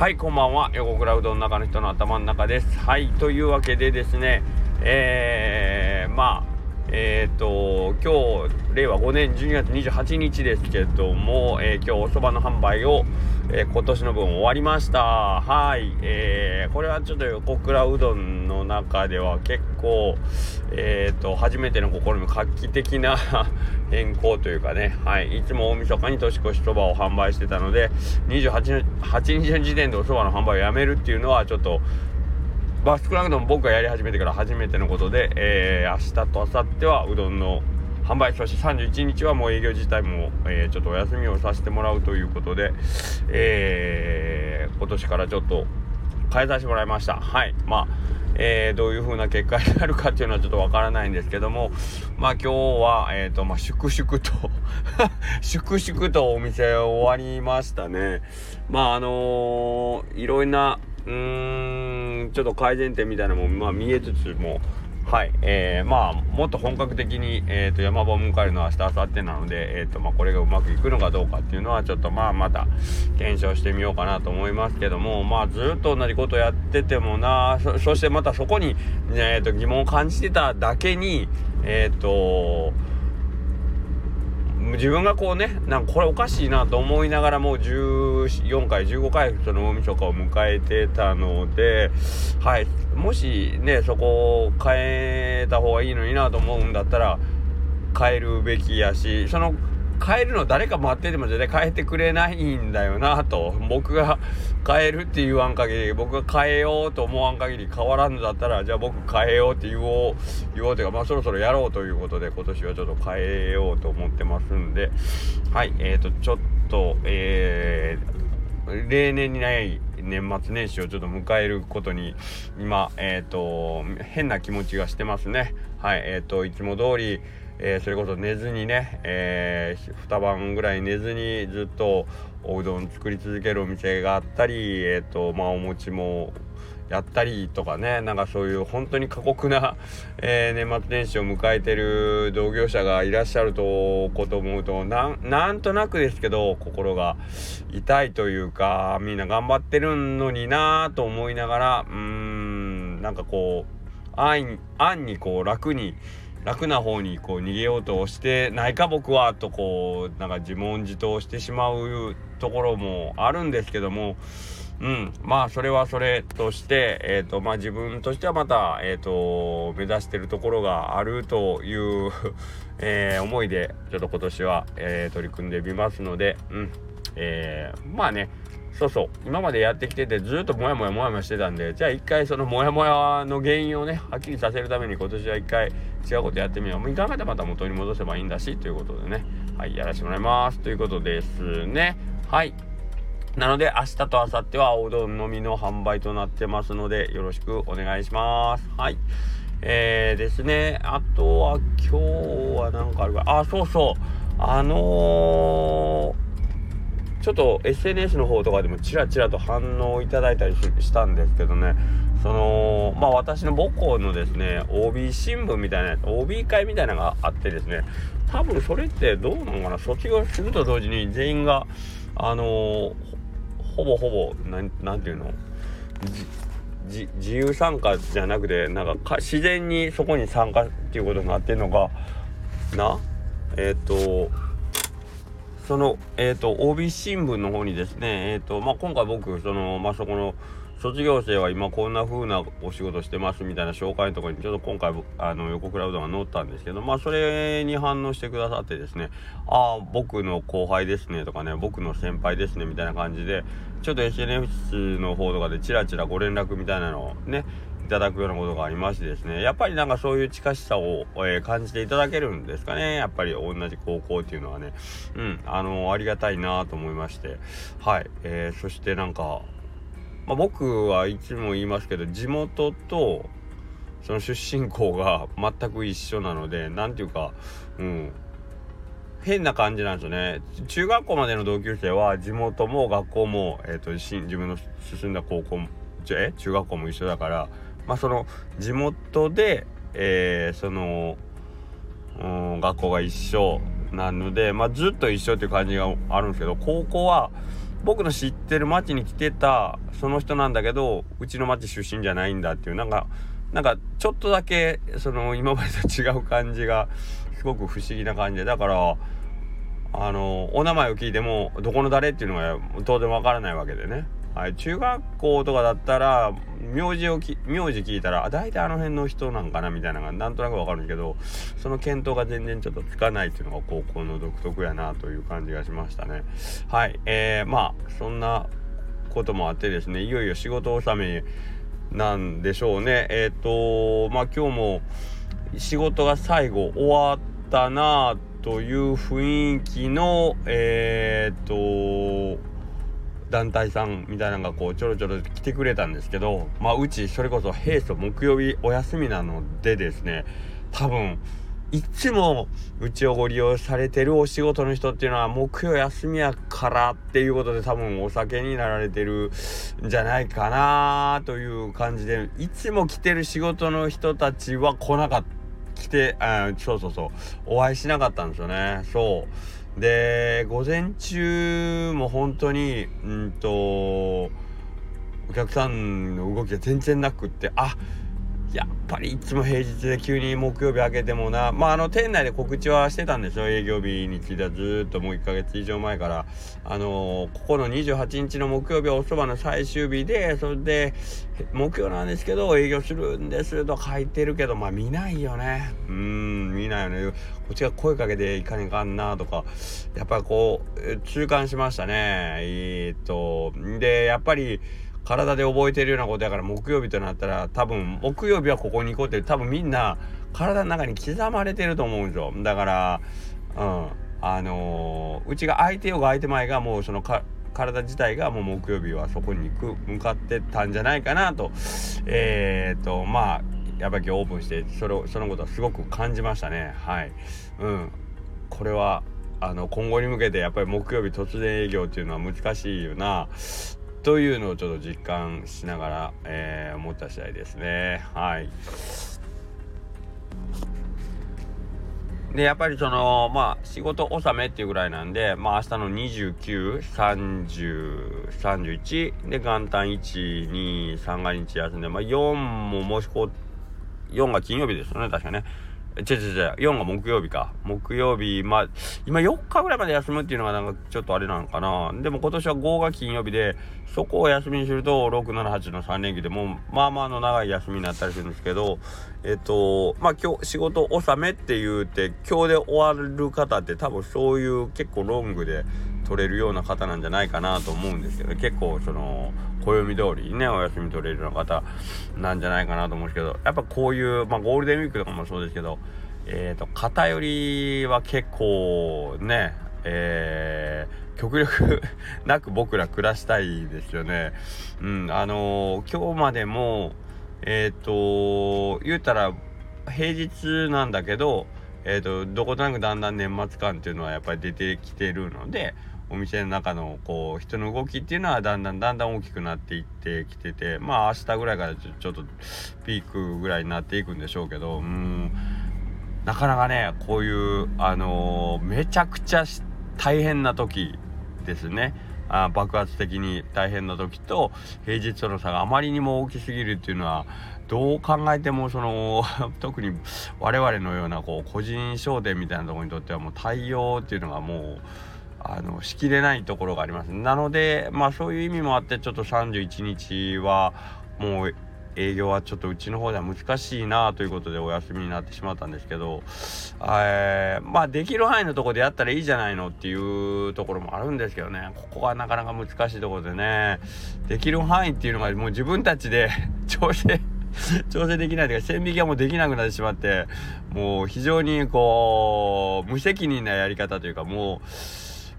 はいこんばんは。横倉うどんの中の人の頭の中です。はいというわけでですねえー、まあえっ、ー、と今日令和5年12月28日ですけども、えー、今日おそばの販売を、えー、今年の分終わりました。はい、えー、これはちょっと横倉うどんの中では結構えっ、と初めての試み画期的な 変更というかね。はいいつも大晦日に年越しそばを販売してたので28日の時点でおそばの販売をやめるっていうのはちょっとまあ、少なくとも僕がやり始めてから初めてのことで、えー、明日と明後日はうどんの販売そして31日はもう営業自体も、えー、ちょっとお休みをさせてもらうということで、えー、今年からちょっと変えさせてもらいました。はい。まあえー、どういう風な結果になるかっていうのはちょっとわからないんですけどもまあ今日はえっ、ー、とまあ粛々と 粛々とお店終わりましたね。まああのー、いろんなうーんちょっと改善点みたいなのも、まあ、見えつつもはい、えー、まあもっと本格的に、えーと、山場を迎えるのは明日明後日なので、えーとまあ、これがうまくいくのかどうかっていうのはちょっとまあまた検証してみようかなと思いますけどもまあずっと同じことやっててもなそしてまたそこに、えーと疑問を感じてただけにえっ、ー、と自分がこうねなんかこれおかしいなと思いながらもう14回15回その大晦日を迎えてたのではい。もしねそこを変えた方がいいのになと思うんだったら変えるべきやしその変えるの誰か待ってても絶対変えてくれないんだよなと僕が変えるって言わん限り僕が変えようと思わん限り変わらんのだったらじゃあ僕変えようって言おう言おうというかまあそろそろやろうということで今年はちょっと変えようと思ってますんではい。えーとちょっととえー、例年にない年末年始をちょっと迎えることに今えっ、ー、と変な気持ちがしてますね。はいえっ、ー、といつも通りえー、それこそ寝ずにね、えー、2晩ぐらい寝ずにずっとおうどん作り続けるお店があったり、えーとまあ、お餅もやったりとかねなんかそういう本当に過酷な、えー、年末年始を迎えてる同業者がいらっしゃるとこと思うとなんとなくですけど心が痛いというかみんな頑張ってるのになと思いながらうーんなんかこう安易にこう楽に楽な方にこう逃げようとしてないか僕はとこうなんか自問自答してしまうところもあるんですけどもうん。まあそれはそれとしてえっ、ー、とまあ自分としてはまたえっ、ー、と目指してるところがあるという えー、思いでちょっと今年は、えー、取り組んでみますのでうん。えー、まあねそうそう。今までやってきててずっとモヤモヤモヤモヤしてたんでじゃあ一回そのモヤモヤの原因をねはっきりさせるために今年は一回違うことやってみよう。もういかがでまた元に戻せばいいんだしということでね。はいやらせてもらいます。ということですね。はい。なので明日と明後日はおうどんのみの販売となってますのでよろしくお願いします。はい。えー、ですね。あとは今日は何かあるかあそうそう。あのーちょっと SNS の方とかでもちらちらと反応いただいたりしたんですけどね。そのまあ私の母校のですね OB 新聞みたいなやつ OB 会みたいなのがあってですね。多分それってどうなのかな。卒業すると同時に全員があのー、ほぼほぼ何て言うの？自由参加じゃなくてなんか自然にそこに参加っていうことになってんのか？な？えっ、ー、とその、えっ、ー、と、帯新聞の方にですね、えっ、ー、と、まあ、今回僕、その、まあ、そこの、卒業生は今こんな風なお仕事してますみたいな紹介のところにちょっと今回あの横倉うどんが載ったんですけどまあそれに反応してくださってですねああ僕の後輩ですねとかね僕の先輩ですねみたいな感じでちょっと SNS の方とかでチラチラご連絡みたいなのをねいただくようなことがありましてですねやっぱりなんかそういう近しさを、えー、感じていただけるんですかね。やっぱり同じ高校っていうのはね。うんあのー、ありがたいなと思いまして。はい、えー、そしてなんか、まあ、僕はいつも言いますけど地元とその出身校が全く一緒なので何ていうかうん。変な感じなんですよね。中学校までの同級生は地元も学校も、えーと、自分の進んだ高校え？中学校も一緒だからまあ、その地元で、えー、その、うん、学校が一緒なので、まあ、ずっと一緒っていう感じがあるんですけど高校は僕の知ってる町に来てたその人なんだけどうちの町出身じゃないんだっていうなんかなんかちょっとだけその今までと違う感じがすごく不思議な感じでだからあのお名前を聞いてもどこの誰っていうのが当然わからないわけでね、はい、中学校とかだったら名字をき名字聞いたら大体あの辺の人なんかなみたいなのがなんとなくわかるんですけどその見当が全然ちょっとつかないっていうのが高校の独特やなという感じがしましたね。はいえー、まあそんなこともあってですねいよいよ仕事納めなんでしょうね。えっ、ー、とまあ今日も仕事が最後終わったなという雰囲気のえっ、ー、と団体さんみたいなのがこうちょろちょろ来てくれたんですけどまあうちそれこそ平素木曜日お休みなのでですね多分いつもうちをご利用されてるお仕事の人っていうのは木曜休みやからっていうことで多分お酒になられてるんじゃないかなという感じでいつも来てる仕事の人たちは来なかった来てあそうそうそうお会いしなかったんですよね。そう。で午前中も本当にうんとお客さんの動きが全然なくってあやっぱりいつも平日で急に木曜日明けてもな。まああの店内で告知はしてたんですよ営業日についてはずっともう1ヶ月以上前から。あのー、ここの28日の木曜日はおそばの最終日でそれで木曜なんですけど営業するんですと書いてるけどまあ見ないよね。うん見ないよね。こっちが声かけていかねかんなとか。やっぱりこう痛感しましたね。えー、っとでやっぱり体で覚えてるようなことやから木曜日となったら多分木曜日はここに行こうって多分みんな体の中に刻まれてると思うんですよ。だからうん。あのー、うちが相手よが相手前がもうその体自体がもう木曜日はそこに行く向かってたんじゃないかなと。えー、っとまあやっぱりオープンしてそれそのことはすごく感じましたね。はい。うん。これはあの今後に向けてやっぱり木曜日突然営業っていうのは難しいよな。というのをちょっと実感しながら、えー、思った次第ですね。はい。で、やっぱりその、まあ、仕事納めっていうぐらいなんで、まあ、明日の29、30、31、で、元旦1、2、3が日休んで、まあ、4ももしこう、4が金曜日ですよね、確かね。違う違う違う、4が木曜日か。木曜日、まあ、今4日ぐらいまで休むっていうのがなんかちょっとあれなのかな。でも今年は5が金曜日で、そこを休みにすると、6、7、8の3連休でもう、まあまあの長い休みになったりするんですけど、えっと、まあ今日仕事納めって言うて、今日で終わる方って多分そういう結構ロングで取れるような方なんじゃないかなと思うんですけど、結構その、暦通りね、お休み取れるような方なん。じゃないかなと思うん。ですけど、やっぱこういう、まあゴールデンウィークとかもそうですけど、えっ、ー、と、偏りは結構ね、えー、極力なく僕ら暮らしたいですよね。うん、あのー、今日までも、えっ、ー、と、言うたら平日なん。だけど、えっ、と、どことなくだん。だん。年末感っていうのはやっぱり出てきてるので、お店の中のこう人の動きっていうのはだんだんだんだん大きくなっていってきててまあ明日ぐらいからちょっとピークぐらいになっていくんでしょうけどうん。なかなかねこういうあのー、めちゃくちゃ大変な時ですね。あ爆発的に大変な時と平日との差があまりにも大きすぎるっていうのはどう考えてもその 特に我々のようなこう個人商店みたいなところにとってはもう対応っていうのがもうあのしきれないところがあります。なのでまあそういう意味もあってちょっと31日はもう営業はちょっとうちの方では難しいなということでお休みになってしまったんですけど、えー、まあできる範囲のとこでやったらいいじゃないのっていうところもあるんですけどね。ここがなかなか難しいところでね。できる範囲っていうのがもう自分たちで 調整調整できないというか線引きはもうできなくなってしまってもう非常にこう無責任なやり方というかもう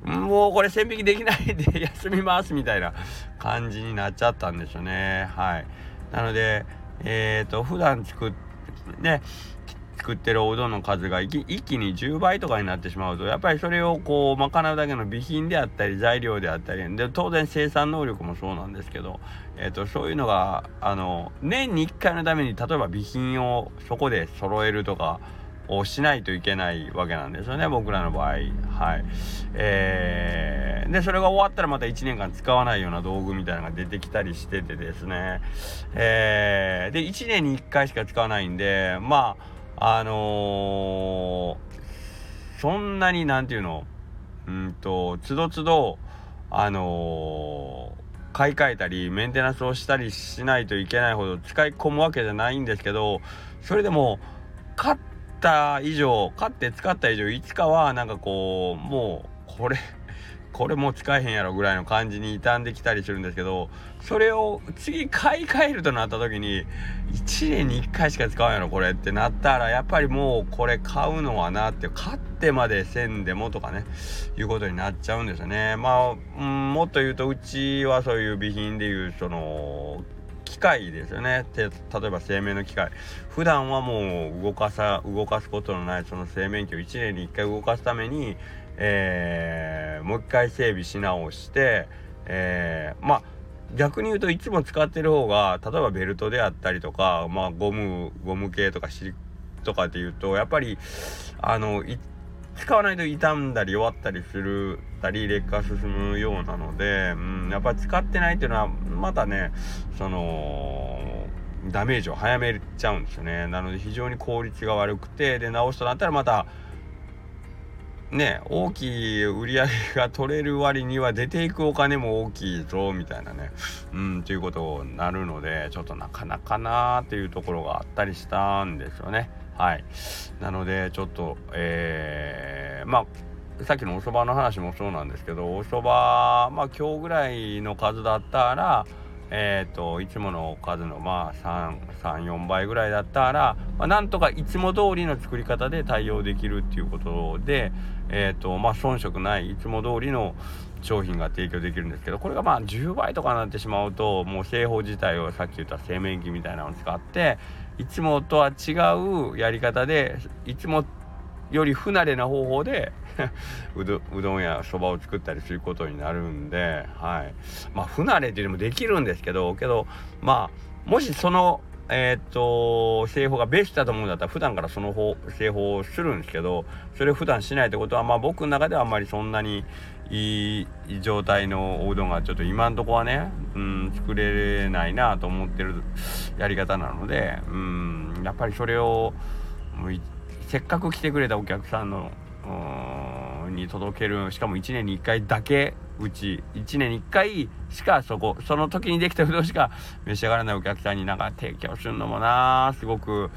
もうこれ線引きできないで 休みますみたいな感じになっちゃったんですよね。はい。なので、えっ、ー、と、普段作っ、ね、作ってるおうどんの数が一気に10倍とかになってしまうとやっぱりそれをこう賄うだけの備品であったり材料であったりで当然生産能力もそうなんですけど、えーと、そういうのがあの年に1回のために例えば備品をそこで揃えるとかをしないといけないわけなんですよね僕らの場合。はい。えー、でそれが終わったらまた1年間使わないような道具みたいなのが出てきたりしててですね。えー、で1年に1回しか使わないんでまああのー、そんなになんていうの？うんとつどつどあのー、買い替えたりメンテナンスをしたりしないといけないほど使い込むわけじゃないんですけどそれでも買った以上買って使った以上いつかはなんかこうもうこれ これもう使えへんやろぐらいの感じに傷んできたりするんですけどそれを次買い替えるとなった時に1年に1回しか使うんやろこれってなったらやっぱりもうこれ買うのはなって買ってまでせんでもとかねいうことになっちゃうんですよね。まあ、うん、もっと言うとうちはそういう備品でいうその機械ですよね。例えば生命の機械。普段はもう動かさ動かすことのないその製麺機を1年に1回動かすためにえー、もう一回整備し直して、えー、まあ逆に言うといつも使ってる方が例えばベルトであったりとか、まあ、ゴムゴム系とかシリとかっていうとやっぱりあの使わないと傷んだり弱ったりするたり劣化進むようなので、うん、やっぱり使ってないっていうのはまたねそのダメージを早めちゃうんですよね。なので非常に効率が悪くてで直すとなったらまたね大きい売り上げが取れる割には出ていくお金も大きいぞみたいなね。うんということになるのでちょっとなかなかなーっていうところがあったりしたんですよね。はい。なのでちょっとえー、まあさっきのおそばの話もそうなんですけどおそばまあ今日ぐらいの数だったらえーと、いつもの数のまあ34倍ぐらいだったら、まあ、なんとかいつも通りの作り方で対応できるっていうことで、えーとまあ、遜色ないいつも通りの商品が提供できるんですけどこれがまあ10倍とかになってしまうともう製法自体をさっき言った製麺機みたいなのを使っていつもとは違うやり方でいつもより不慣れな方法で うどうどんやそばを作ったりすることになるんで、はい。まあ、不慣れっていうのもできるんですけど、けど、まあ、もしその、えー、っと、製法がベストだと思うんだったら、普段からその方製法をするんですけど、それを普段しないってことは、まあ僕の中ではあんまりそんなにいい状態のおうどんがちょっと今んとこはね、うん、作れないなと思ってるやり方なので、うん、やっぱりそれを、せっかく来てくれたお客さんのに届ける。しかも1年に1回だけうち。1年に1回しかそこその時にできたうどんしか召し上がらないお客さんになんか提供するのもな。すごく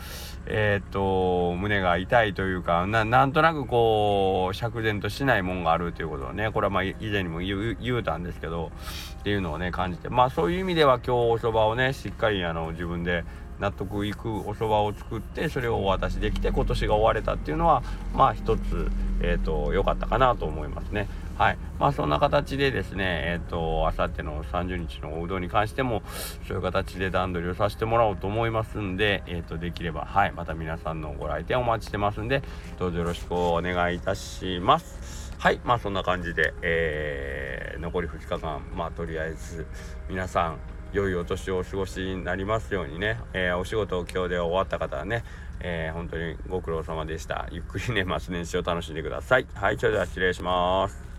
えー、っと胸が痛いというかなんとなくこう釈然としないもんがあるということをねこれはまあ以前にも言うたんですけどっていうのをね感じて。まあそういう意味では今日おそばをねしっかりあの自分で納得いくお蕎麦を作ってそれをお渡しできて今年が終われたっていうのはまあ一つえ、ー、と良かったかなと思いますね。はい。まあそんな形でですねえっ、ー、とあさっての30日のおうどんに関してもそういう形で段取りをさせてもらおうと思いますんでえっ、ー、とできればはい。また皆さんのご来店お待ちしてますんでどうぞよろしくお願いいたします。はい。まあそんな感じで、えー、残り2日間まあとりあえず皆さん良いお年をお過ごしになりますようにね、えー、お仕事を今日で終わった方はね、えー、本当にご苦労様でした。ゆっくりね、末年始を楽しんでください。はい、それでは失礼します。